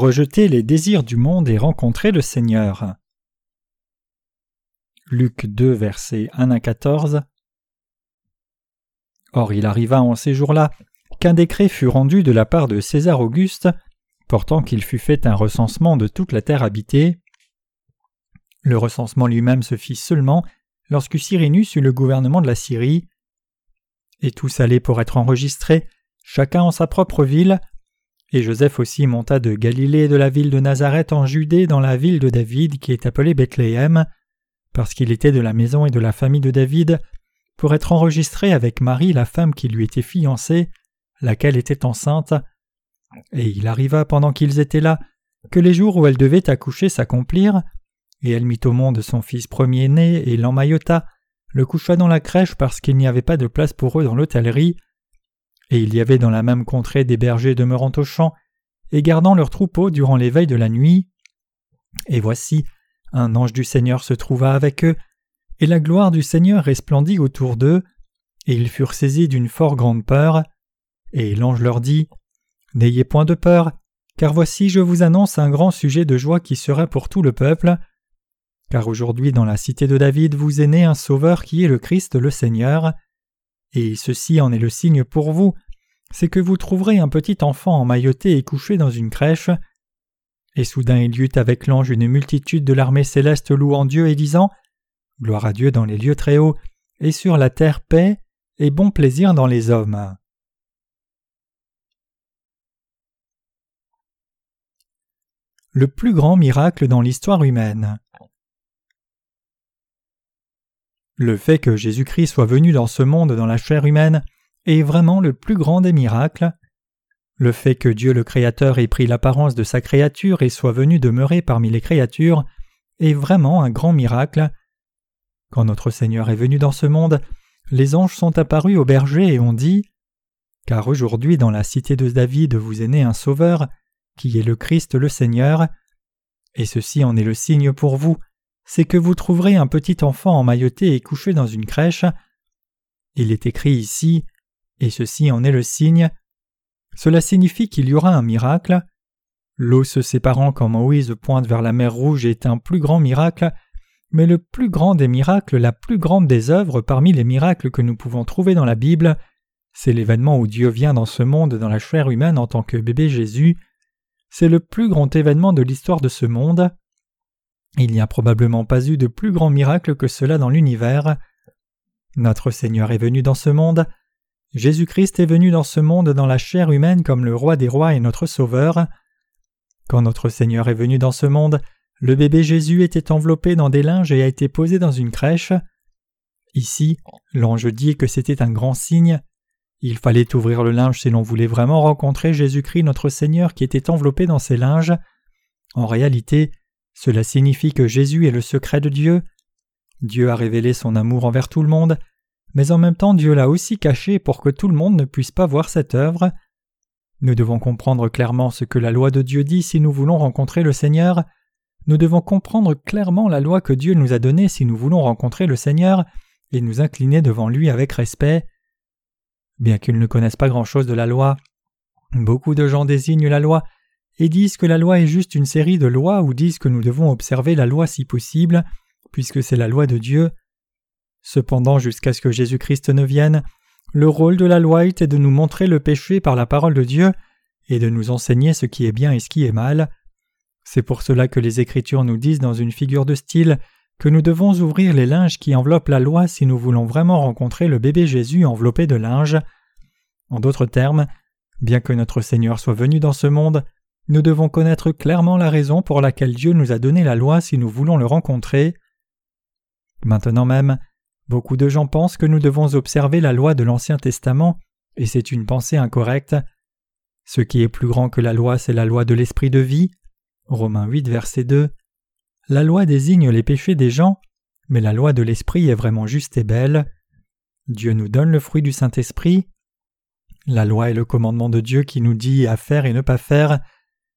Rejeter les désirs du monde et rencontrer le Seigneur. Luc 2, versets 1 à 14. Or il arriva en ces jours-là qu'un décret fut rendu de la part de César Auguste, portant qu'il fut fait un recensement de toute la terre habitée. Le recensement lui-même se fit seulement lorsque Cyrinus eut le gouvernement de la Syrie. Et tous allaient pour être enregistrés, chacun en sa propre ville, et Joseph aussi monta de Galilée de la ville de Nazareth en Judée dans la ville de David qui est appelée Bethléem, parce qu'il était de la maison et de la famille de David, pour être enregistré avec Marie la femme qui lui était fiancée, laquelle était enceinte. Et il arriva pendant qu'ils étaient là, que les jours où elle devait accoucher s'accomplirent, et elle mit au monde son fils premier-né et l'emmaillota, le coucha dans la crèche parce qu'il n'y avait pas de place pour eux dans l'hôtellerie, et il y avait dans la même contrée des bergers demeurant au champ et gardant leurs troupeaux durant les veilles de la nuit. Et voici, un ange du Seigneur se trouva avec eux, et la gloire du Seigneur resplendit autour d'eux, et ils furent saisis d'une fort grande peur. Et l'ange leur dit N'ayez point de peur, car voici je vous annonce un grand sujet de joie qui sera pour tout le peuple. Car aujourd'hui dans la cité de David vous est né un Sauveur qui est le Christ le Seigneur. Et ceci en est le signe pour vous, c'est que vous trouverez un petit enfant emmailloté et couché dans une crèche. Et soudain il y eut avec l'ange une multitude de l'armée céleste louant Dieu et disant Gloire à Dieu dans les lieux très hauts, et sur la terre paix, et bon plaisir dans les hommes. Le plus grand miracle dans l'histoire humaine. Le fait que Jésus-Christ soit venu dans ce monde dans la chair humaine est vraiment le plus grand des miracles. Le fait que Dieu le Créateur ait pris l'apparence de sa créature et soit venu demeurer parmi les créatures est vraiment un grand miracle. Quand notre Seigneur est venu dans ce monde, les anges sont apparus aux bergers et ont dit Car aujourd'hui dans la cité de David vous est né un Sauveur, qui est le Christ le Seigneur, et ceci en est le signe pour vous, c'est que vous trouverez un petit enfant emmailloté et couché dans une crèche. Il est écrit ici, et ceci en est le signe. Cela signifie qu'il y aura un miracle. L'eau se séparant quand Moïse pointe vers la mer Rouge est un plus grand miracle, mais le plus grand des miracles, la plus grande des œuvres parmi les miracles que nous pouvons trouver dans la Bible, c'est l'événement où Dieu vient dans ce monde dans la chair humaine en tant que bébé Jésus. C'est le plus grand événement de l'histoire de ce monde. Il n'y a probablement pas eu de plus grand miracle que cela dans l'univers. Notre Seigneur est venu dans ce monde. Jésus-Christ est venu dans ce monde dans la chair humaine comme le roi des rois et notre Sauveur. Quand notre Seigneur est venu dans ce monde, le bébé Jésus était enveloppé dans des linges et a été posé dans une crèche. Ici, l'ange dit que c'était un grand signe. Il fallait ouvrir le linge si l'on voulait vraiment rencontrer Jésus-Christ notre Seigneur qui était enveloppé dans ces linges. En réalité, cela signifie que Jésus est le secret de Dieu. Dieu a révélé son amour envers tout le monde, mais en même temps Dieu l'a aussi caché pour que tout le monde ne puisse pas voir cette œuvre. Nous devons comprendre clairement ce que la loi de Dieu dit si nous voulons rencontrer le Seigneur. Nous devons comprendre clairement la loi que Dieu nous a donnée si nous voulons rencontrer le Seigneur et nous incliner devant lui avec respect. Bien qu'ils ne connaissent pas grand-chose de la loi, beaucoup de gens désignent la loi et disent que la loi est juste une série de lois ou disent que nous devons observer la loi si possible, puisque c'est la loi de Dieu. Cependant, jusqu'à ce que Jésus-Christ ne vienne, le rôle de la loi était de nous montrer le péché par la parole de Dieu et de nous enseigner ce qui est bien et ce qui est mal. C'est pour cela que les Écritures nous disent dans une figure de style que nous devons ouvrir les linges qui enveloppent la loi si nous voulons vraiment rencontrer le bébé Jésus enveloppé de linge. En d'autres termes, bien que notre Seigneur soit venu dans ce monde, nous devons connaître clairement la raison pour laquelle Dieu nous a donné la loi si nous voulons le rencontrer. Maintenant même, beaucoup de gens pensent que nous devons observer la loi de l'Ancien Testament, et c'est une pensée incorrecte. Ce qui est plus grand que la loi, c'est la loi de l'esprit de vie. Romains 8, verset 2. La loi désigne les péchés des gens, mais la loi de l'esprit est vraiment juste et belle. Dieu nous donne le fruit du Saint-Esprit. La loi est le commandement de Dieu qui nous dit à faire et ne pas faire,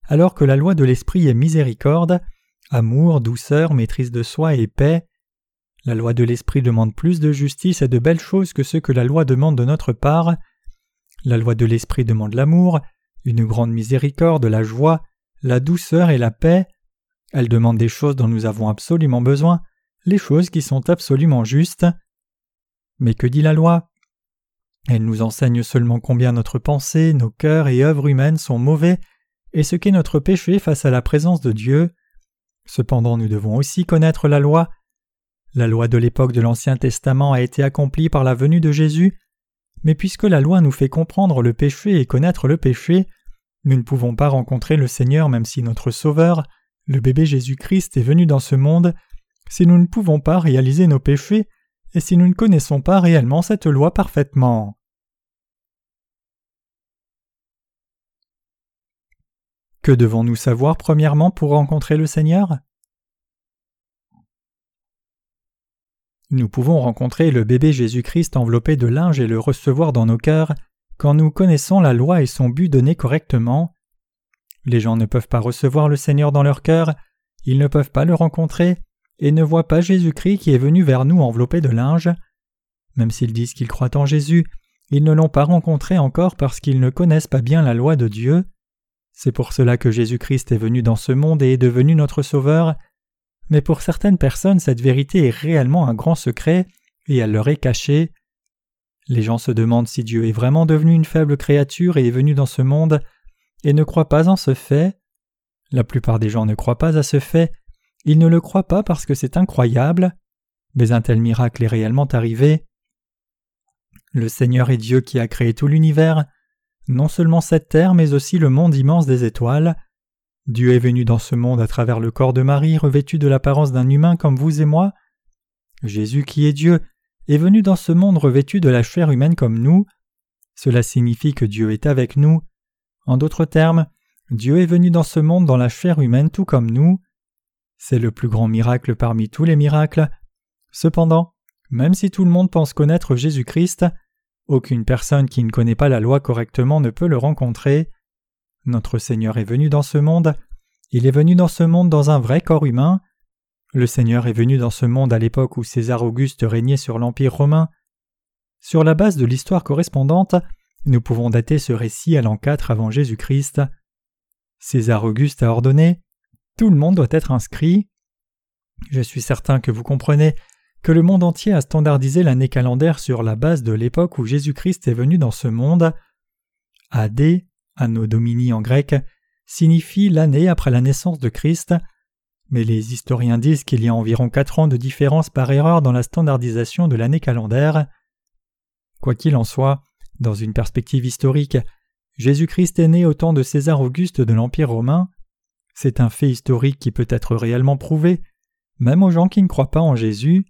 alors que la loi de l'esprit est miséricorde, amour, douceur, maîtrise de soi et paix. La loi de l'esprit demande plus de justice et de belles choses que ce que la loi demande de notre part. La loi de l'esprit demande l'amour, une grande miséricorde, la joie, la douceur et la paix. Elle demande des choses dont nous avons absolument besoin, les choses qui sont absolument justes. Mais que dit la loi? Elle nous enseigne seulement combien notre pensée, nos cœurs et œuvres humaines sont mauvais et ce qu'est notre péché face à la présence de Dieu. Cependant nous devons aussi connaître la loi. La loi de l'époque de l'Ancien Testament a été accomplie par la venue de Jésus, mais puisque la loi nous fait comprendre le péché et connaître le péché, nous ne pouvons pas rencontrer le Seigneur même si notre Sauveur, le bébé Jésus-Christ, est venu dans ce monde, si nous ne pouvons pas réaliser nos péchés et si nous ne connaissons pas réellement cette loi parfaitement. Que devons-nous savoir premièrement pour rencontrer le Seigneur? Nous pouvons rencontrer le bébé Jésus-Christ enveloppé de linge et le recevoir dans nos cœurs quand nous connaissons la loi et son but donné correctement. Les gens ne peuvent pas recevoir le Seigneur dans leur cœur, ils ne peuvent pas le rencontrer, et ne voient pas Jésus-Christ qui est venu vers nous enveloppé de linge. Même s'ils disent qu'ils croient en Jésus, ils ne l'ont pas rencontré encore parce qu'ils ne connaissent pas bien la loi de Dieu. C'est pour cela que Jésus-Christ est venu dans ce monde et est devenu notre Sauveur. Mais pour certaines personnes, cette vérité est réellement un grand secret, et elle leur est cachée. Les gens se demandent si Dieu est vraiment devenu une faible créature et est venu dans ce monde, et ne croient pas en ce fait. La plupart des gens ne croient pas à ce fait, ils ne le croient pas parce que c'est incroyable, mais un tel miracle est réellement arrivé. Le Seigneur est Dieu qui a créé tout l'univers, non seulement cette terre, mais aussi le monde immense des étoiles. Dieu est venu dans ce monde à travers le corps de Marie revêtu de l'apparence d'un humain comme vous et moi. Jésus qui est Dieu est venu dans ce monde revêtu de la chair humaine comme nous. Cela signifie que Dieu est avec nous. En d'autres termes, Dieu est venu dans ce monde dans la chair humaine tout comme nous. C'est le plus grand miracle parmi tous les miracles. Cependant, même si tout le monde pense connaître Jésus-Christ, aucune personne qui ne connaît pas la loi correctement ne peut le rencontrer. Notre Seigneur est venu dans ce monde, il est venu dans ce monde dans un vrai corps humain. Le Seigneur est venu dans ce monde à l'époque où César Auguste régnait sur l'Empire romain. Sur la base de l'histoire correspondante, nous pouvons dater ce récit à l'an 4 avant Jésus-Christ. César Auguste a ordonné tout le monde doit être inscrit. Je suis certain que vous comprenez que le monde entier a standardisé l'année calendaire sur la base de l'époque où Jésus-Christ est venu dans ce monde. AD, Anno Domini en grec, signifie l'année après la naissance de Christ, mais les historiens disent qu'il y a environ quatre ans de différence par erreur dans la standardisation de l'année calendaire. Quoi qu'il en soit, dans une perspective historique, Jésus-Christ est né au temps de César Auguste de l'Empire romain, c'est un fait historique qui peut être réellement prouvé, même aux gens qui ne croient pas en Jésus.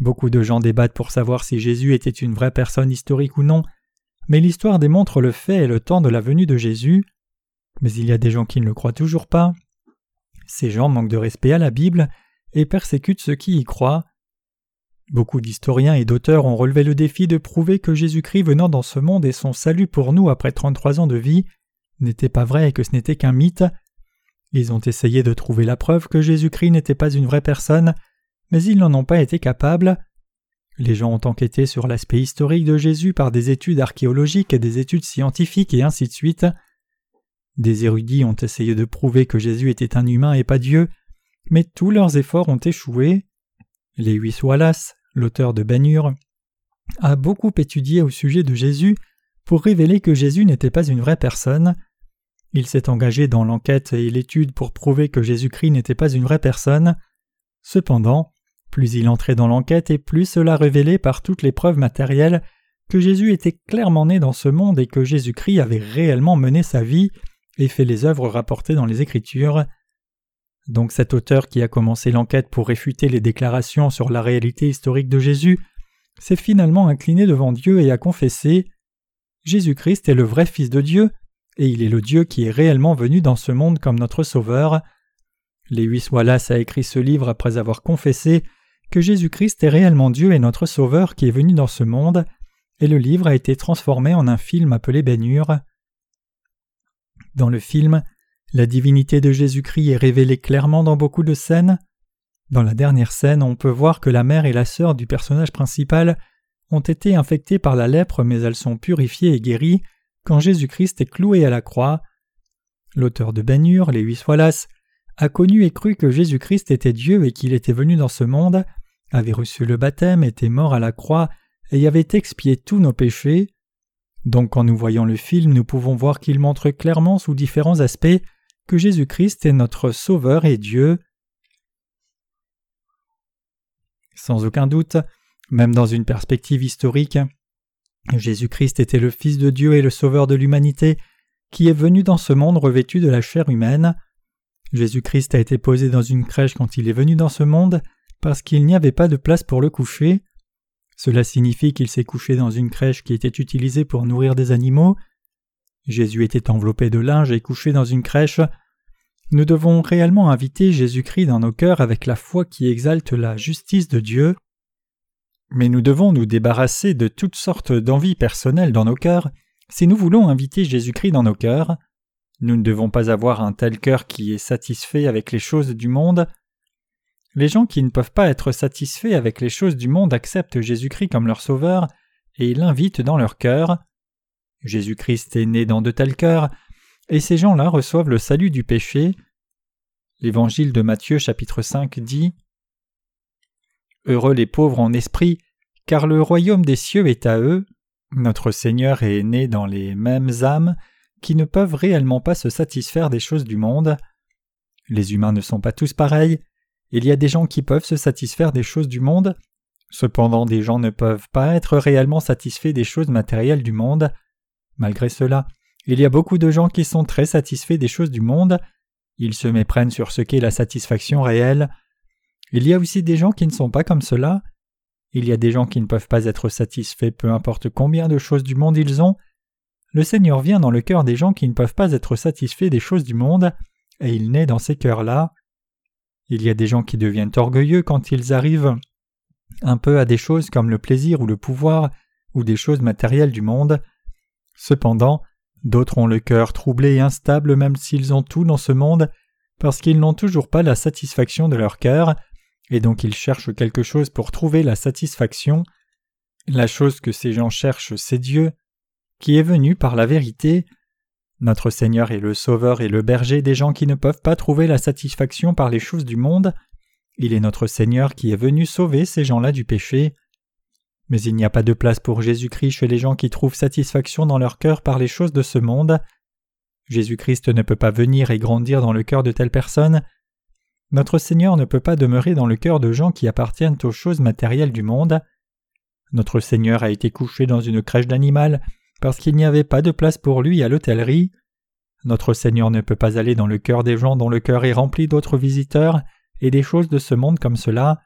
Beaucoup de gens débattent pour savoir si Jésus était une vraie personne historique ou non, mais l'histoire démontre le fait et le temps de la venue de Jésus. Mais il y a des gens qui ne le croient toujours pas. Ces gens manquent de respect à la Bible et persécutent ceux qui y croient. Beaucoup d'historiens et d'auteurs ont relevé le défi de prouver que Jésus-Christ venant dans ce monde et son salut pour nous après 33 ans de vie n'était pas vrai et que ce n'était qu'un mythe. Ils ont essayé de trouver la preuve que Jésus-Christ n'était pas une vraie personne, mais ils n'en ont pas été capables. Les gens ont enquêté sur l'aspect historique de Jésus par des études archéologiques et des études scientifiques et ainsi de suite. Des érudits ont essayé de prouver que Jésus était un humain et pas Dieu, mais tous leurs efforts ont échoué. Lewis Wallace, l'auteur de Ben a beaucoup étudié au sujet de Jésus pour révéler que Jésus n'était pas une vraie personne. Il s'est engagé dans l'enquête et l'étude pour prouver que Jésus-Christ n'était pas une vraie personne. Cependant, plus il entrait dans l'enquête et plus cela révélait par toutes les preuves matérielles que Jésus était clairement né dans ce monde et que Jésus-Christ avait réellement mené sa vie et fait les œuvres rapportées dans les Écritures. Donc cet auteur qui a commencé l'enquête pour réfuter les déclarations sur la réalité historique de Jésus s'est finalement incliné devant Dieu et a confessé Jésus-Christ est le vrai Fils de Dieu, et il est le Dieu qui est réellement venu dans ce monde comme notre Sauveur. Lewis Wallace a écrit ce livre après avoir confessé que Jésus-Christ est réellement Dieu et notre Sauveur qui est venu dans ce monde, et le livre a été transformé en un film appelé Ben Dans le film, la divinité de Jésus-Christ est révélée clairement dans beaucoup de scènes. Dans la dernière scène, on peut voir que la mère et la sœur du personnage principal ont été infectées par la lèpre mais elles sont purifiées et guéries quand Jésus-Christ est cloué à la croix. l'auteur de les huit Wallace, a connu et cru que Jésus-Christ était Dieu et qu'il était venu dans ce monde, avait reçu le baptême, était mort à la croix et avait expié tous nos péchés. Donc quand nous voyons le film, nous pouvons voir qu'il montre clairement sous différents aspects que Jésus-Christ est notre Sauveur et Dieu. Sans aucun doute, même dans une perspective historique, Jésus-Christ était le Fils de Dieu et le Sauveur de l'humanité, qui est venu dans ce monde revêtu de la chair humaine. Jésus-Christ a été posé dans une crèche quand il est venu dans ce monde, parce qu'il n'y avait pas de place pour le coucher. Cela signifie qu'il s'est couché dans une crèche qui était utilisée pour nourrir des animaux. Jésus était enveloppé de linge et couché dans une crèche. Nous devons réellement inviter Jésus-Christ dans nos cœurs avec la foi qui exalte la justice de Dieu. Mais nous devons nous débarrasser de toutes sortes d'envies personnelles dans nos cœurs si nous voulons inviter Jésus-Christ dans nos cœurs. Nous ne devons pas avoir un tel cœur qui est satisfait avec les choses du monde. Les gens qui ne peuvent pas être satisfaits avec les choses du monde acceptent Jésus-Christ comme leur sauveur et l'invitent dans leur cœur. Jésus-Christ est né dans de tels cœurs, et ces gens-là reçoivent le salut du péché. L'évangile de Matthieu chapitre 5 dit Heureux les pauvres en esprit, car le royaume des cieux est à eux. Notre Seigneur est né dans les mêmes âmes qui ne peuvent réellement pas se satisfaire des choses du monde. Les humains ne sont pas tous pareils, il y a des gens qui peuvent se satisfaire des choses du monde, cependant des gens ne peuvent pas être réellement satisfaits des choses matérielles du monde. Malgré cela, il y a beaucoup de gens qui sont très satisfaits des choses du monde, ils se méprennent sur ce qu'est la satisfaction réelle. Il y a aussi des gens qui ne sont pas comme cela. Il y a des gens qui ne peuvent pas être satisfaits peu importe combien de choses du monde ils ont. Le Seigneur vient dans le cœur des gens qui ne peuvent pas être satisfaits des choses du monde, et il naît dans ces cœurs-là. Il y a des gens qui deviennent orgueilleux quand ils arrivent un peu à des choses comme le plaisir ou le pouvoir, ou des choses matérielles du monde. Cependant, d'autres ont le cœur troublé et instable même s'ils ont tout dans ce monde, parce qu'ils n'ont toujours pas la satisfaction de leur cœur, et donc ils cherchent quelque chose pour trouver la satisfaction. La chose que ces gens cherchent, c'est Dieu, qui est venu par la vérité. Notre Seigneur est le Sauveur et le berger des gens qui ne peuvent pas trouver la satisfaction par les choses du monde. Il est notre Seigneur qui est venu sauver ces gens-là du péché. Mais il n'y a pas de place pour Jésus-Christ chez les gens qui trouvent satisfaction dans leur cœur par les choses de ce monde. Jésus-Christ ne peut pas venir et grandir dans le cœur de telles personnes. Notre Seigneur ne peut pas demeurer dans le cœur de gens qui appartiennent aux choses matérielles du monde. Notre Seigneur a été couché dans une crèche d'animal parce qu'il n'y avait pas de place pour lui à l'hôtellerie. Notre Seigneur ne peut pas aller dans le cœur des gens dont le cœur est rempli d'autres visiteurs et des choses de ce monde comme cela.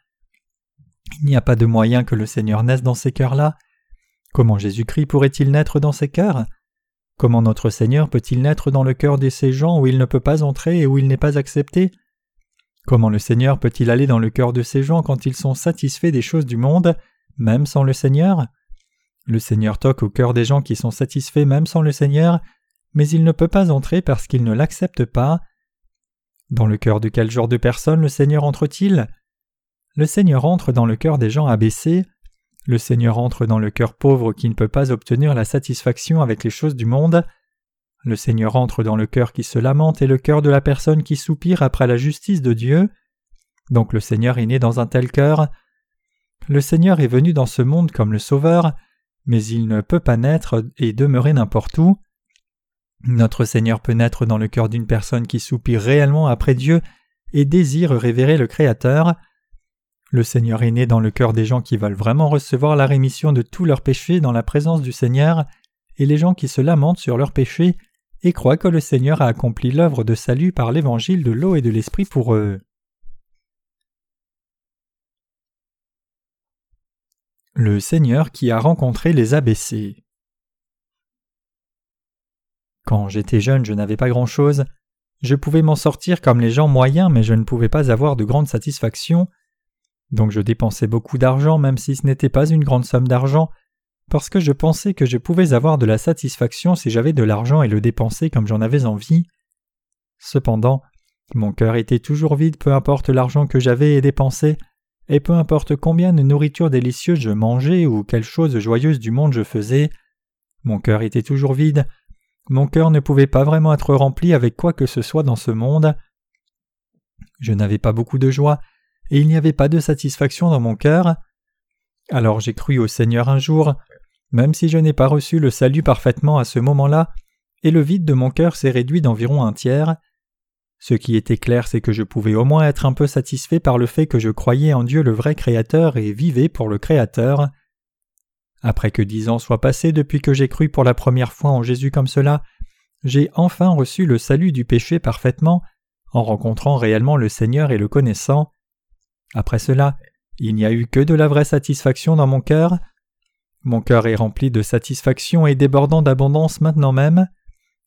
Il n'y a pas de moyen que le Seigneur naisse dans ces cœurs-là. Comment Jésus-Christ pourrait-il naître dans ces cœurs? Comment notre Seigneur peut-il naître dans le cœur de ces gens où il ne peut pas entrer et où il n'est pas accepté? Comment le Seigneur peut-il aller dans le cœur de ces gens quand ils sont satisfaits des choses du monde, même sans le Seigneur? Le Seigneur toque au cœur des gens qui sont satisfaits même sans le Seigneur, mais il ne peut pas entrer parce qu'ils ne l'acceptent pas. Dans le cœur de quel genre de personnes le Seigneur entre-t-il? Le Seigneur entre dans le cœur des gens abaissés, le Seigneur entre dans le cœur pauvre qui ne peut pas obtenir la satisfaction avec les choses du monde. Le Seigneur entre dans le cœur qui se lamente et le cœur de la personne qui soupire après la justice de Dieu. Donc le Seigneur est né dans un tel cœur. Le Seigneur est venu dans ce monde comme le Sauveur, mais il ne peut pas naître et demeurer n'importe où. Notre Seigneur peut naître dans le cœur d'une personne qui soupire réellement après Dieu et désire révérer le Créateur. Le Seigneur est né dans le cœur des gens qui veulent vraiment recevoir la rémission de tous leurs péchés dans la présence du Seigneur, et les gens qui se lamentent sur leurs péchés et croient que le Seigneur a accompli l'œuvre de salut par l'évangile de l'eau et de l'esprit pour eux. Le Seigneur qui a rencontré les abaissés. Quand j'étais jeune, je n'avais pas grand-chose. Je pouvais m'en sortir comme les gens moyens, mais je ne pouvais pas avoir de grande satisfaction. Donc je dépensais beaucoup d'argent même si ce n'était pas une grande somme d'argent, parce que je pensais que je pouvais avoir de la satisfaction si j'avais de l'argent et le dépenser comme j'en avais envie. Cependant, mon cœur était toujours vide peu importe l'argent que j'avais et dépensé, et peu importe combien de nourriture délicieuse je mangeais ou quelle chose joyeuse du monde je faisais, mon cœur était toujours vide. mon cœur ne pouvait pas vraiment être rempli avec quoi que ce soit dans ce monde. Je n'avais pas beaucoup de joie, et il n'y avait pas de satisfaction dans mon cœur. Alors j'ai cru au Seigneur un jour, même si je n'ai pas reçu le salut parfaitement à ce moment-là, et le vide de mon cœur s'est réduit d'environ un tiers. Ce qui était clair, c'est que je pouvais au moins être un peu satisfait par le fait que je croyais en Dieu le vrai Créateur et vivais pour le Créateur. Après que dix ans soient passés depuis que j'ai cru pour la première fois en Jésus comme cela, j'ai enfin reçu le salut du péché parfaitement, en rencontrant réellement le Seigneur et le connaissant. Après cela, il n'y a eu que de la vraie satisfaction dans mon cœur. Mon cœur est rempli de satisfaction et débordant d'abondance maintenant même.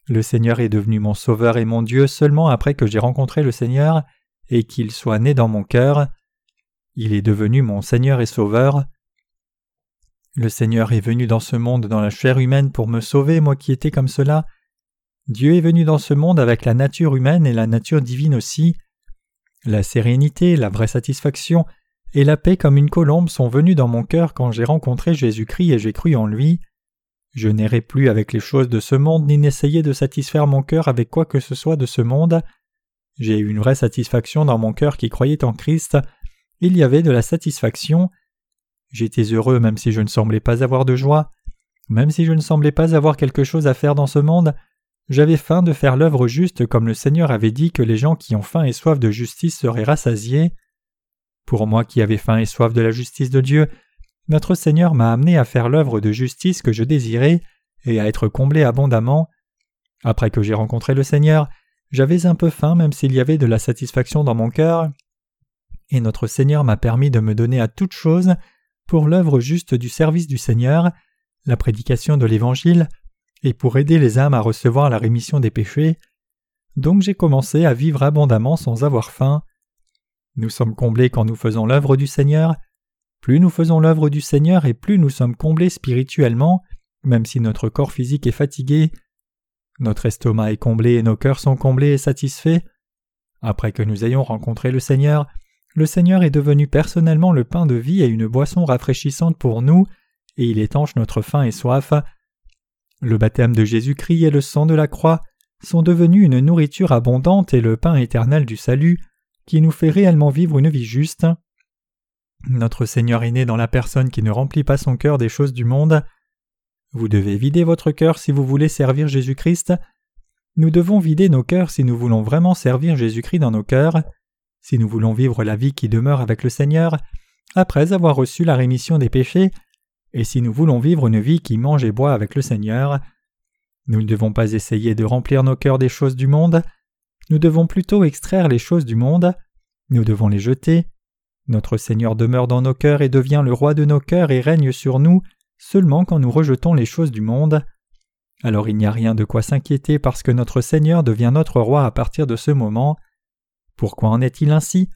Le Seigneur est devenu mon Sauveur et mon Dieu seulement après que j'ai rencontré le Seigneur et qu'il soit né dans mon cœur. Il est devenu mon Seigneur et Sauveur. Le Seigneur est venu dans ce monde dans la chair humaine pour me sauver, moi qui étais comme cela. Dieu est venu dans ce monde avec la nature humaine et la nature divine aussi. La sérénité, la vraie satisfaction et la paix comme une colombe sont venus dans mon cœur quand j'ai rencontré Jésus-Christ et j'ai cru en lui. Je n'errai plus avec les choses de ce monde ni n'essayer de satisfaire mon cœur avec quoi que ce soit de ce monde. J'ai eu une vraie satisfaction dans mon cœur qui croyait en Christ. Il y avait de la satisfaction. J'étais heureux même si je ne semblais pas avoir de joie. Même si je ne semblais pas avoir quelque chose à faire dans ce monde, j'avais faim de faire l'œuvre juste comme le Seigneur avait dit que les gens qui ont faim et soif de justice seraient rassasiés. Pour moi qui avais faim et soif de la justice de Dieu, notre Seigneur m'a amené à faire l'œuvre de justice que je désirais et à être comblé abondamment. Après que j'ai rencontré le Seigneur, j'avais un peu faim même s'il y avait de la satisfaction dans mon cœur, et notre Seigneur m'a permis de me donner à toute chose pour l'œuvre juste du service du Seigneur, la prédication de l'Évangile, et pour aider les âmes à recevoir la rémission des péchés. Donc j'ai commencé à vivre abondamment sans avoir faim. Nous sommes comblés quand nous faisons l'œuvre du Seigneur, plus nous faisons l'œuvre du Seigneur et plus nous sommes comblés spirituellement, même si notre corps physique est fatigué. Notre estomac est comblé et nos cœurs sont comblés et satisfaits. Après que nous ayons rencontré le Seigneur, le Seigneur est devenu personnellement le pain de vie et une boisson rafraîchissante pour nous, et il étanche notre faim et soif. Le baptême de Jésus-Christ et le sang de la croix sont devenus une nourriture abondante et le pain éternel du salut, qui nous fait réellement vivre une vie juste. Notre Seigneur est né dans la personne qui ne remplit pas son cœur des choses du monde. Vous devez vider votre cœur si vous voulez servir Jésus-Christ. Nous devons vider nos cœurs si nous voulons vraiment servir Jésus-Christ dans nos cœurs, si nous voulons vivre la vie qui demeure avec le Seigneur, après avoir reçu la rémission des péchés, et si nous voulons vivre une vie qui mange et boit avec le Seigneur. Nous ne devons pas essayer de remplir nos cœurs des choses du monde, nous devons plutôt extraire les choses du monde, nous devons les jeter, notre Seigneur demeure dans nos cœurs et devient le roi de nos cœurs et règne sur nous seulement quand nous rejetons les choses du monde. Alors il n'y a rien de quoi s'inquiéter parce que notre Seigneur devient notre roi à partir de ce moment. Pourquoi en est-il ainsi?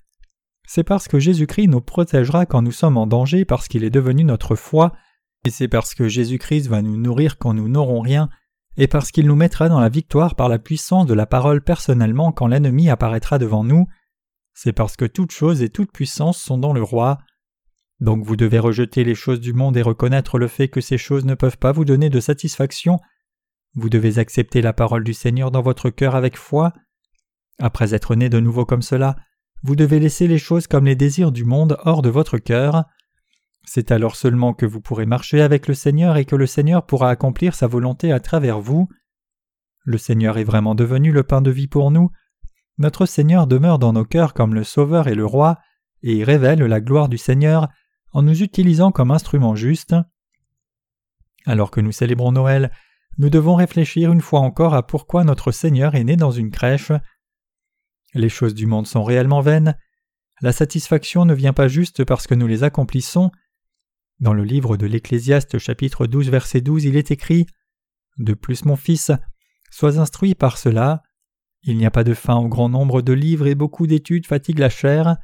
C'est parce que Jésus-Christ nous protégera quand nous sommes en danger parce qu'il est devenu notre foi, et c'est parce que Jésus-Christ va nous nourrir quand nous n'aurons rien, et parce qu'il nous mettra dans la victoire par la puissance de la parole personnellement quand l'ennemi apparaîtra devant nous, c'est parce que toute chose et toute puissance sont dans le roi. Donc vous devez rejeter les choses du monde et reconnaître le fait que ces choses ne peuvent pas vous donner de satisfaction. Vous devez accepter la parole du Seigneur dans votre cœur avec foi. Après être né de nouveau comme cela, vous devez laisser les choses comme les désirs du monde hors de votre cœur. C'est alors seulement que vous pourrez marcher avec le Seigneur et que le Seigneur pourra accomplir sa volonté à travers vous. Le Seigneur est vraiment devenu le pain de vie pour nous, notre Seigneur demeure dans nos cœurs comme le Sauveur et le Roi, et révèle la gloire du Seigneur en nous utilisant comme instrument juste. Alors que nous célébrons Noël, nous devons réfléchir une fois encore à pourquoi notre Seigneur est né dans une crèche. Les choses du monde sont réellement vaines. La satisfaction ne vient pas juste parce que nous les accomplissons. Dans le livre de l'Ecclésiaste chapitre 12 verset 12 il est écrit De plus mon fils, sois instruit par cela, il n'y a pas de fin au grand nombre de livres et beaucoup d'études fatiguent la chair.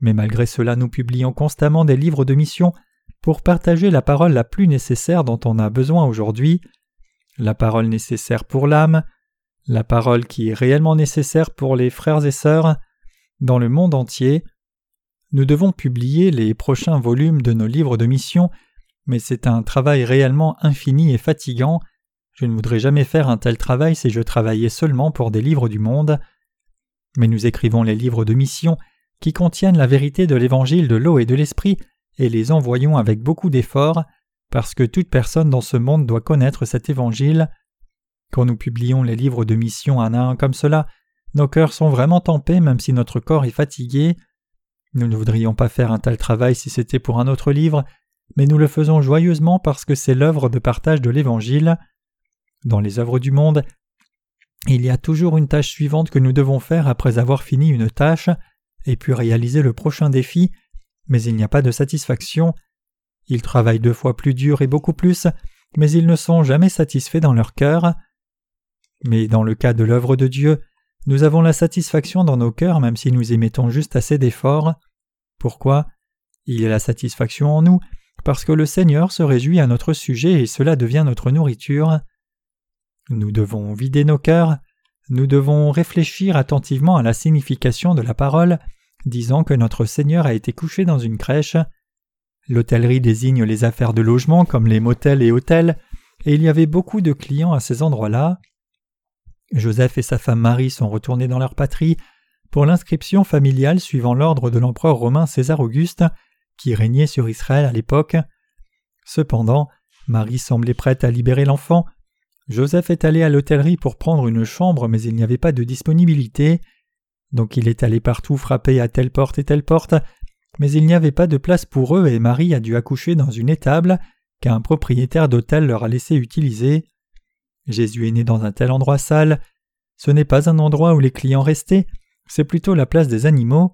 Mais malgré cela, nous publions constamment des livres de mission pour partager la parole la plus nécessaire dont on a besoin aujourd'hui, la parole nécessaire pour l'âme, la parole qui est réellement nécessaire pour les frères et sœurs dans le monde entier. Nous devons publier les prochains volumes de nos livres de mission, mais c'est un travail réellement infini et fatigant, Je ne voudrais jamais faire un tel travail si je travaillais seulement pour des livres du monde. Mais nous écrivons les livres de mission qui contiennent la vérité de l'évangile de l'eau et de l'esprit et les envoyons avec beaucoup d'efforts parce que toute personne dans ce monde doit connaître cet évangile. Quand nous publions les livres de mission un à un comme cela, nos cœurs sont vraiment en paix même si notre corps est fatigué. Nous ne voudrions pas faire un tel travail si c'était pour un autre livre, mais nous le faisons joyeusement parce que c'est l'œuvre de partage de l'Évangile. Dans les œuvres du monde, il y a toujours une tâche suivante que nous devons faire après avoir fini une tâche et puis réaliser le prochain défi, mais il n'y a pas de satisfaction. Ils travaillent deux fois plus dur et beaucoup plus, mais ils ne sont jamais satisfaits dans leur cœur. Mais dans le cas de l'œuvre de Dieu, nous avons la satisfaction dans nos cœurs même si nous y mettons juste assez d'efforts. Pourquoi? Il y a la satisfaction en nous parce que le Seigneur se réjouit à notre sujet et cela devient notre nourriture. Nous devons vider nos cœurs, nous devons réfléchir attentivement à la signification de la parole, disant que notre Seigneur a été couché dans une crèche. L'hôtellerie désigne les affaires de logement comme les motels et hôtels, et il y avait beaucoup de clients à ces endroits-là. Joseph et sa femme Marie sont retournés dans leur patrie pour l'inscription familiale suivant l'ordre de l'empereur romain César Auguste, qui régnait sur Israël à l'époque. Cependant, Marie semblait prête à libérer l'enfant. Joseph est allé à l'hôtellerie pour prendre une chambre, mais il n'y avait pas de disponibilité. Donc il est allé partout frapper à telle porte et telle porte, mais il n'y avait pas de place pour eux et Marie a dû accoucher dans une étable qu'un propriétaire d'hôtel leur a laissé utiliser. Jésus est né dans un tel endroit sale. Ce n'est pas un endroit où les clients restaient, c'est plutôt la place des animaux.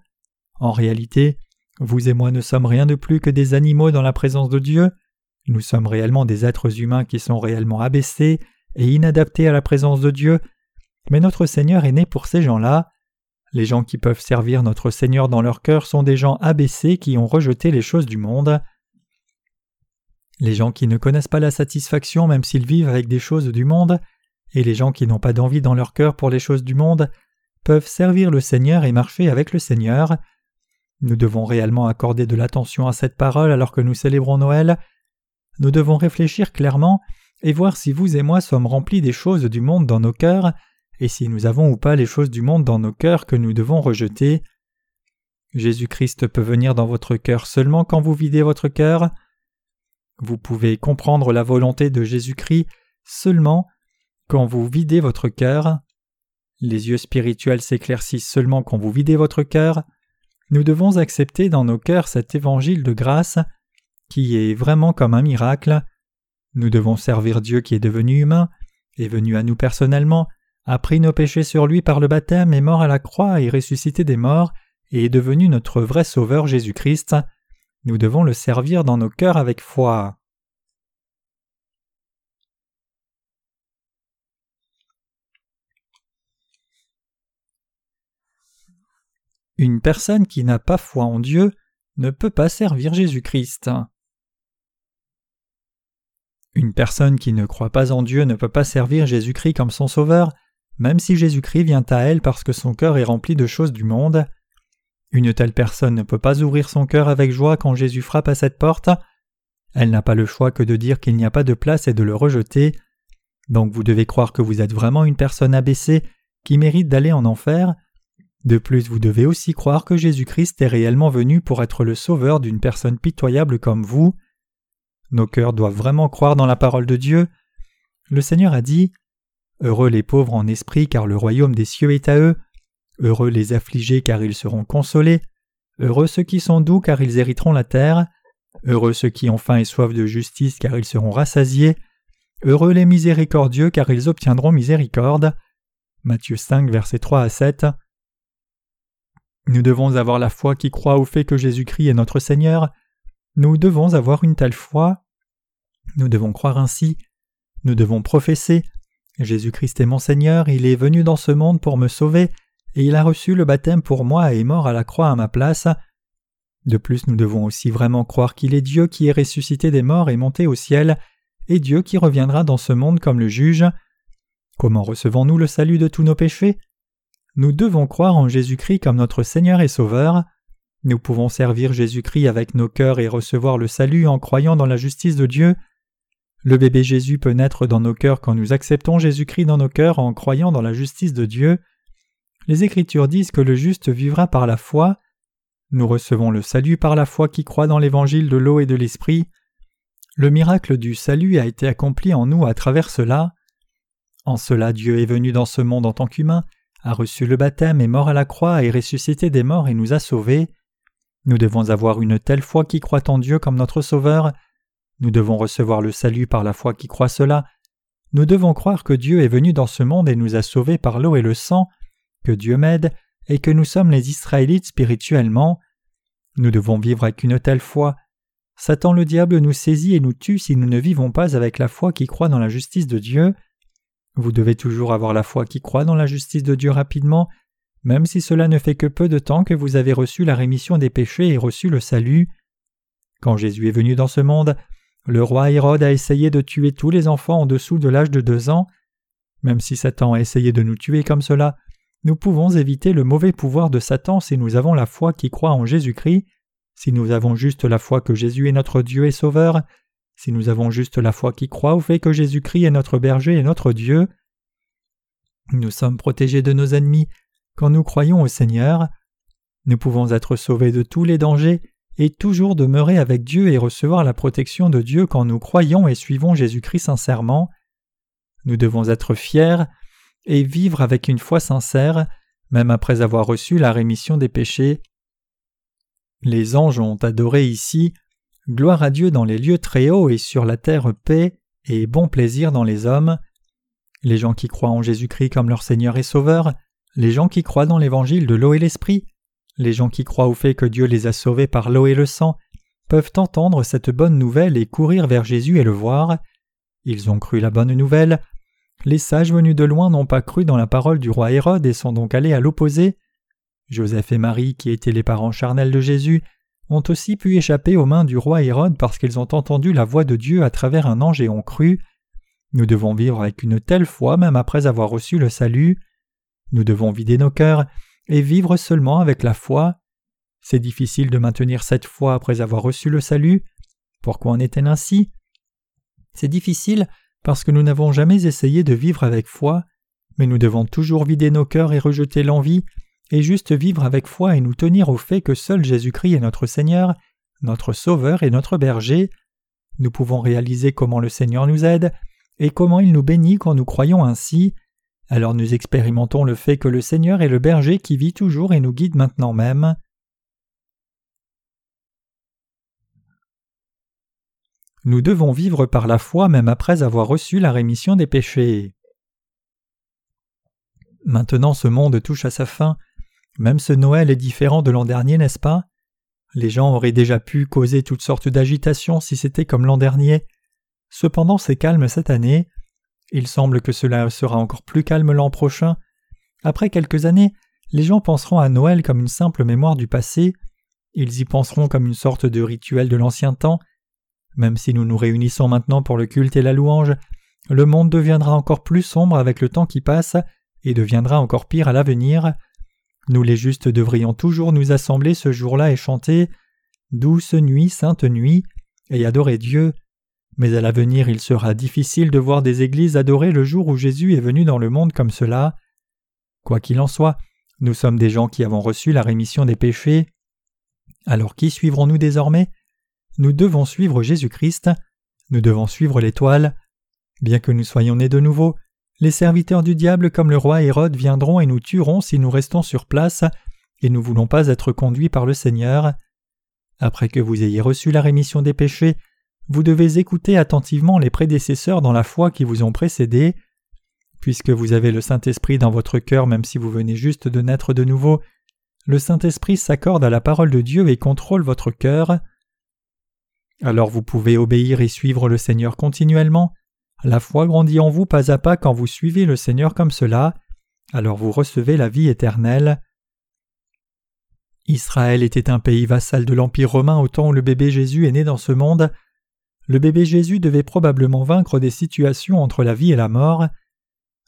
En réalité, vous et moi ne sommes rien de plus que des animaux dans la présence de Dieu. Nous sommes réellement des êtres humains qui sont réellement abaissés et inadaptés à la présence de Dieu, mais notre Seigneur est né pour ces gens-là. Les gens qui peuvent servir notre Seigneur dans leur cœur sont des gens abaissés qui ont rejeté les choses du monde. Les gens qui ne connaissent pas la satisfaction même s'ils vivent avec des choses du monde, et les gens qui n'ont pas d'envie dans leur cœur pour les choses du monde, peuvent servir le Seigneur et marcher avec le Seigneur. Nous devons réellement accorder de l'attention à cette parole alors que nous célébrons Noël. Nous devons réfléchir clairement et voir si vous et moi sommes remplis des choses du monde dans nos cœurs, et si nous avons ou pas les choses du monde dans nos cœurs que nous devons rejeter. Jésus-Christ peut venir dans votre cœur seulement quand vous videz votre cœur. Vous pouvez comprendre la volonté de Jésus-Christ seulement quand vous videz votre cœur. Les yeux spirituels s'éclaircissent seulement quand vous videz votre cœur. Nous devons accepter dans nos cœurs cet évangile de grâce qui est vraiment comme un miracle. Nous devons servir Dieu qui est devenu humain, est venu à nous personnellement, a pris nos péchés sur lui par le baptême, est mort à la croix et ressuscité des morts, et est devenu notre vrai Sauveur Jésus-Christ. Nous devons le servir dans nos cœurs avec foi. Une personne qui n'a pas foi en Dieu ne peut pas servir Jésus-Christ. Une personne qui ne croit pas en Dieu ne peut pas servir Jésus-Christ comme son sauveur, même si Jésus-Christ vient à elle parce que son cœur est rempli de choses du monde. Une telle personne ne peut pas ouvrir son cœur avec joie quand Jésus frappe à cette porte. Elle n'a pas le choix que de dire qu'il n'y a pas de place et de le rejeter. Donc vous devez croire que vous êtes vraiment une personne abaissée qui mérite d'aller en enfer. De plus, vous devez aussi croire que Jésus-Christ est réellement venu pour être le sauveur d'une personne pitoyable comme vous. Nos cœurs doivent vraiment croire dans la parole de Dieu. Le Seigneur a dit Heureux les pauvres en esprit, car le royaume des cieux est à eux. Heureux les affligés, car ils seront consolés. Heureux ceux qui sont doux, car ils hériteront la terre. Heureux ceux qui ont faim et soif de justice, car ils seront rassasiés. Heureux les miséricordieux, car ils obtiendront miséricorde. Matthieu 5, versets 3 à 7. Nous devons avoir la foi qui croit au fait que Jésus-Christ est notre Seigneur. Nous devons avoir une telle foi. Nous devons croire ainsi. Nous devons professer. Jésus-Christ est mon Seigneur, il est venu dans ce monde pour me sauver, et il a reçu le baptême pour moi et est mort à la croix à ma place. De plus, nous devons aussi vraiment croire qu'il est Dieu qui est ressuscité des morts et monté au ciel, et Dieu qui reviendra dans ce monde comme le juge. Comment recevons-nous le salut de tous nos péchés? Nous devons croire en Jésus-Christ comme notre Seigneur et Sauveur. Nous pouvons servir Jésus-Christ avec nos cœurs et recevoir le salut en croyant dans la justice de Dieu. Le bébé Jésus peut naître dans nos cœurs quand nous acceptons Jésus-Christ dans nos cœurs en croyant dans la justice de Dieu. Les Écritures disent que le juste vivra par la foi. Nous recevons le salut par la foi qui croit dans l'évangile de l'eau et de l'esprit. Le miracle du salut a été accompli en nous à travers cela. En cela Dieu est venu dans ce monde en tant qu'humain, a reçu le baptême, est mort à la croix, et ressuscité des morts et nous a sauvés. Nous devons avoir une telle foi qui croit en Dieu comme notre Sauveur. Nous devons recevoir le salut par la foi qui croit cela. Nous devons croire que Dieu est venu dans ce monde et nous a sauvés par l'eau et le sang, que Dieu m'aide et que nous sommes les Israélites spirituellement. Nous devons vivre avec une telle foi. Satan le diable nous saisit et nous tue si nous ne vivons pas avec la foi qui croit dans la justice de Dieu. Vous devez toujours avoir la foi qui croit dans la justice de Dieu rapidement, même si cela ne fait que peu de temps que vous avez reçu la rémission des péchés et reçu le salut. Quand Jésus est venu dans ce monde, le roi Hérode a essayé de tuer tous les enfants en dessous de l'âge de deux ans. Même si Satan a essayé de nous tuer comme cela, nous pouvons éviter le mauvais pouvoir de Satan si nous avons la foi qui croit en Jésus-Christ, si nous avons juste la foi que Jésus est notre Dieu et Sauveur, si nous avons juste la foi qui croit au fait que Jésus-Christ est notre berger et notre Dieu. Nous sommes protégés de nos ennemis quand nous croyons au Seigneur. Nous pouvons être sauvés de tous les dangers et toujours demeurer avec Dieu et recevoir la protection de Dieu quand nous croyons et suivons Jésus-Christ sincèrement. Nous devons être fiers et vivre avec une foi sincère, même après avoir reçu la rémission des péchés. Les anges ont adoré ici Gloire à Dieu dans les lieux très hauts et sur la terre paix et bon plaisir dans les hommes. Les gens qui croient en Jésus-Christ comme leur Seigneur et Sauveur, les gens qui croient dans l'évangile de l'eau et l'esprit, les gens qui croient au fait que Dieu les a sauvés par l'eau et le sang, peuvent entendre cette bonne nouvelle et courir vers Jésus et le voir. Ils ont cru la bonne nouvelle. Les sages venus de loin n'ont pas cru dans la parole du roi Hérode et sont donc allés à l'opposé. Joseph et Marie, qui étaient les parents charnels de Jésus, ont aussi pu échapper aux mains du roi Hérode parce qu'ils ont entendu la voix de Dieu à travers un ange et ont cru. Nous devons vivre avec une telle foi même après avoir reçu le salut. Nous devons vider nos cœurs et vivre seulement avec la foi. C'est difficile de maintenir cette foi après avoir reçu le salut. Pourquoi en est-elle ainsi? C'est difficile parce que nous n'avons jamais essayé de vivre avec foi, mais nous devons toujours vider nos cœurs et rejeter l'envie et juste vivre avec foi et nous tenir au fait que seul Jésus-Christ est notre Seigneur, notre Sauveur et notre berger. Nous pouvons réaliser comment le Seigneur nous aide et comment il nous bénit quand nous croyons ainsi. Alors nous expérimentons le fait que le Seigneur est le berger qui vit toujours et nous guide maintenant même. Nous devons vivre par la foi même après avoir reçu la rémission des péchés. Maintenant ce monde touche à sa fin, même ce Noël est différent de l'an dernier, n'est-ce pas? Les gens auraient déjà pu causer toutes sortes d'agitations si c'était comme l'an dernier. Cependant, c'est calme cette année. Il semble que cela sera encore plus calme l'an prochain. Après quelques années, les gens penseront à Noël comme une simple mémoire du passé. Ils y penseront comme une sorte de rituel de l'ancien temps. Même si nous nous réunissons maintenant pour le culte et la louange, le monde deviendra encore plus sombre avec le temps qui passe et deviendra encore pire à l'avenir. Nous les justes devrions toujours nous assembler ce jour-là et chanter Douce nuit, sainte nuit, et adorer Dieu. Mais à l'avenir il sera difficile de voir des églises adorer le jour où Jésus est venu dans le monde comme cela. Quoi qu'il en soit, nous sommes des gens qui avons reçu la rémission des péchés. Alors qui suivrons-nous désormais? Nous devons suivre Jésus-Christ, nous devons suivre l'étoile. Bien que nous soyons nés de nouveau, les serviteurs du diable comme le roi Hérode viendront et nous tueront si nous restons sur place, et nous voulons pas être conduits par le Seigneur. Après que vous ayez reçu la rémission des péchés, vous devez écouter attentivement les prédécesseurs dans la foi qui vous ont précédé. Puisque vous avez le Saint-Esprit dans votre cœur même si vous venez juste de naître de nouveau, le Saint-Esprit s'accorde à la parole de Dieu et contrôle votre cœur. Alors vous pouvez obéir et suivre le Seigneur continuellement, la foi grandit en vous pas à pas quand vous suivez le Seigneur comme cela, alors vous recevez la vie éternelle. Israël était un pays vassal de l'Empire romain au temps où le bébé Jésus est né dans ce monde. Le bébé Jésus devait probablement vaincre des situations entre la vie et la mort.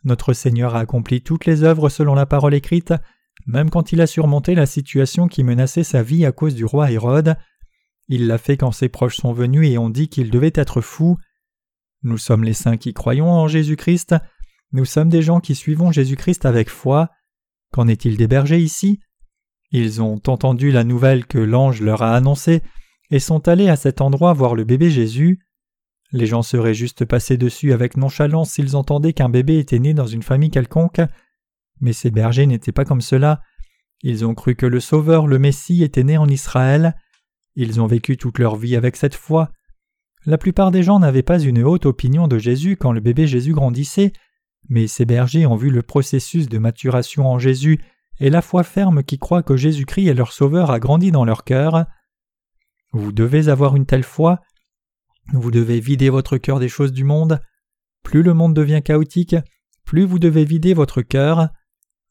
Notre Seigneur a accompli toutes les œuvres selon la parole écrite, même quand il a surmonté la situation qui menaçait sa vie à cause du roi Hérode. Il l'a fait quand ses proches sont venus et ont dit qu'il devait être fou. Nous sommes les saints qui croyons en Jésus-Christ, nous sommes des gens qui suivons Jésus-Christ avec foi. Qu'en est-il des bergers ici? Ils ont entendu la nouvelle que l'ange leur a annoncée et sont allés à cet endroit voir le bébé Jésus. Les gens seraient juste passés dessus avec nonchalance s'ils entendaient qu'un bébé était né dans une famille quelconque, mais ces bergers n'étaient pas comme cela. Ils ont cru que le Sauveur, le Messie, était né en Israël. Ils ont vécu toute leur vie avec cette foi. La plupart des gens n'avaient pas une haute opinion de Jésus quand le bébé Jésus grandissait, mais ces bergers ont vu le processus de maturation en Jésus et la foi ferme qui croit que Jésus-Christ est leur Sauveur a grandi dans leur cœur. Vous devez avoir une telle foi. Vous devez vider votre cœur des choses du monde. Plus le monde devient chaotique, plus vous devez vider votre cœur.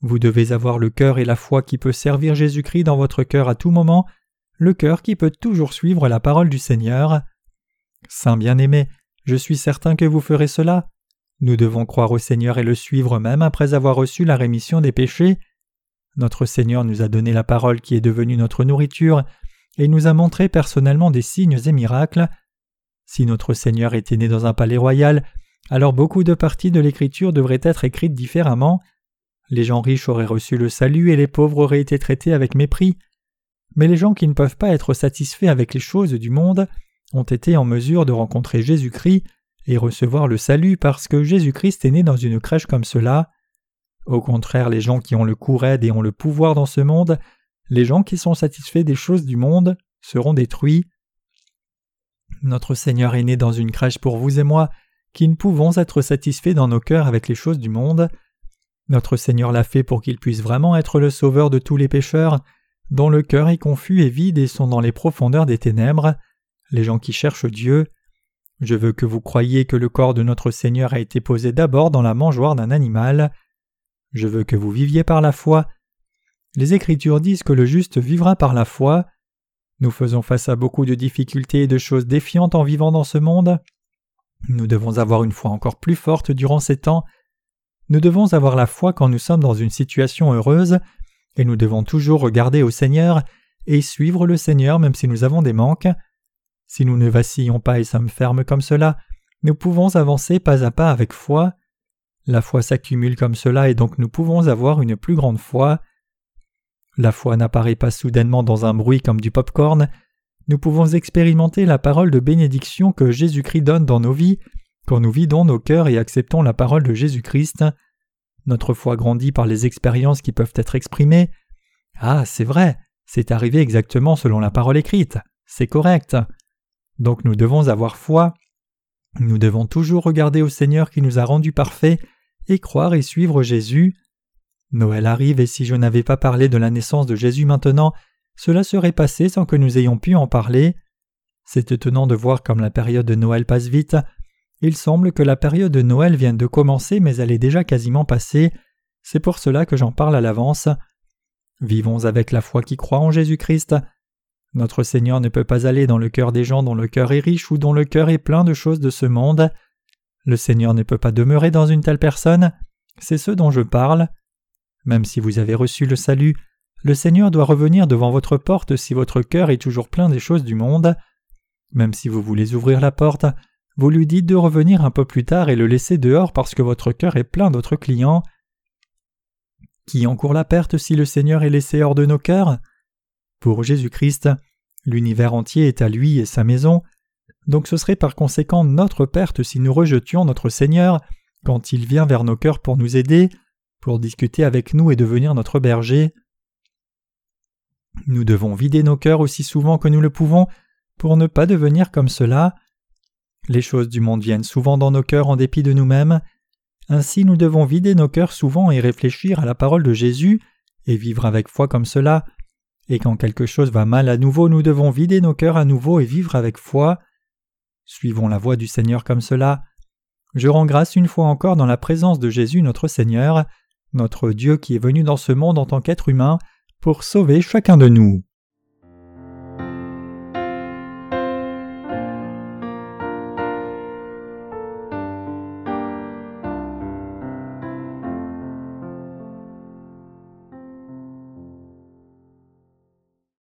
Vous devez avoir le cœur et la foi qui peut servir Jésus-Christ dans votre cœur à tout moment, le cœur qui peut toujours suivre la parole du Seigneur. Saint bien-aimé, je suis certain que vous ferez cela. Nous devons croire au Seigneur et le suivre même après avoir reçu la rémission des péchés. Notre Seigneur nous a donné la parole qui est devenue notre nourriture, et nous a montré personnellement des signes et miracles. Si notre Seigneur était né dans un palais royal, alors beaucoup de parties de l'Écriture devraient être écrites différemment. Les gens riches auraient reçu le salut et les pauvres auraient été traités avec mépris. Mais les gens qui ne peuvent pas être satisfaits avec les choses du monde ont été en mesure de rencontrer Jésus-Christ et recevoir le salut parce que Jésus-Christ est né dans une crèche comme cela. Au contraire, les gens qui ont le coup et ont le pouvoir dans ce monde, les gens qui sont satisfaits des choses du monde, seront détruits. Notre Seigneur est né dans une crèche pour vous et moi, qui ne pouvons être satisfaits dans nos cœurs avec les choses du monde. Notre Seigneur l'a fait pour qu'il puisse vraiment être le sauveur de tous les pécheurs, dont le cœur est confus et vide et sont dans les profondeurs des ténèbres, les gens qui cherchent Dieu. Je veux que vous croyiez que le corps de notre Seigneur a été posé d'abord dans la mangeoire d'un animal. Je veux que vous viviez par la foi. Les Écritures disent que le juste vivra par la foi. Nous faisons face à beaucoup de difficultés et de choses défiantes en vivant dans ce monde. Nous devons avoir une foi encore plus forte durant ces temps. Nous devons avoir la foi quand nous sommes dans une situation heureuse, et nous devons toujours regarder au Seigneur et suivre le Seigneur même si nous avons des manques. Si nous ne vacillons pas et sommes fermes comme cela, nous pouvons avancer pas à pas avec foi. La foi s'accumule comme cela et donc nous pouvons avoir une plus grande foi. La foi n'apparaît pas soudainement dans un bruit comme du pop-corn. Nous pouvons expérimenter la parole de bénédiction que Jésus-Christ donne dans nos vies quand nous vidons nos cœurs et acceptons la parole de Jésus-Christ. Notre foi grandit par les expériences qui peuvent être exprimées. Ah, c'est vrai, c'est arrivé exactement selon la parole écrite, c'est correct. Donc nous devons avoir foi. Nous devons toujours regarder au Seigneur qui nous a rendus parfaits et croire et suivre Jésus. Noël arrive et si je n'avais pas parlé de la naissance de Jésus maintenant, cela serait passé sans que nous ayons pu en parler. C'est étonnant de voir comme la période de Noël passe vite. Il semble que la période de Noël vienne de commencer mais elle est déjà quasiment passée. C'est pour cela que j'en parle à l'avance. Vivons avec la foi qui croit en Jésus-Christ. Notre Seigneur ne peut pas aller dans le cœur des gens dont le cœur est riche ou dont le cœur est plein de choses de ce monde. Le Seigneur ne peut pas demeurer dans une telle personne. C'est ce dont je parle. Même si vous avez reçu le salut, le Seigneur doit revenir devant votre porte si votre cœur est toujours plein des choses du monde. Même si vous voulez ouvrir la porte, vous lui dites de revenir un peu plus tard et le laisser dehors parce que votre cœur est plein d'autres clients. Qui encourt la perte si le Seigneur est laissé hors de nos cœurs? Pour Jésus-Christ, l'univers entier est à lui et sa maison, donc ce serait par conséquent notre perte si nous rejetions notre Seigneur quand il vient vers nos cœurs pour nous aider, pour discuter avec nous et devenir notre berger. Nous devons vider nos cœurs aussi souvent que nous le pouvons pour ne pas devenir comme cela. Les choses du monde viennent souvent dans nos cœurs en dépit de nous-mêmes. Ainsi nous devons vider nos cœurs souvent et réfléchir à la parole de Jésus et vivre avec foi comme cela et quand quelque chose va mal à nouveau, nous devons vider nos cœurs à nouveau et vivre avec foi. Suivons la voie du Seigneur comme cela. Je rends grâce une fois encore dans la présence de Jésus notre Seigneur, notre Dieu qui est venu dans ce monde en tant qu'être humain, pour sauver chacun de nous.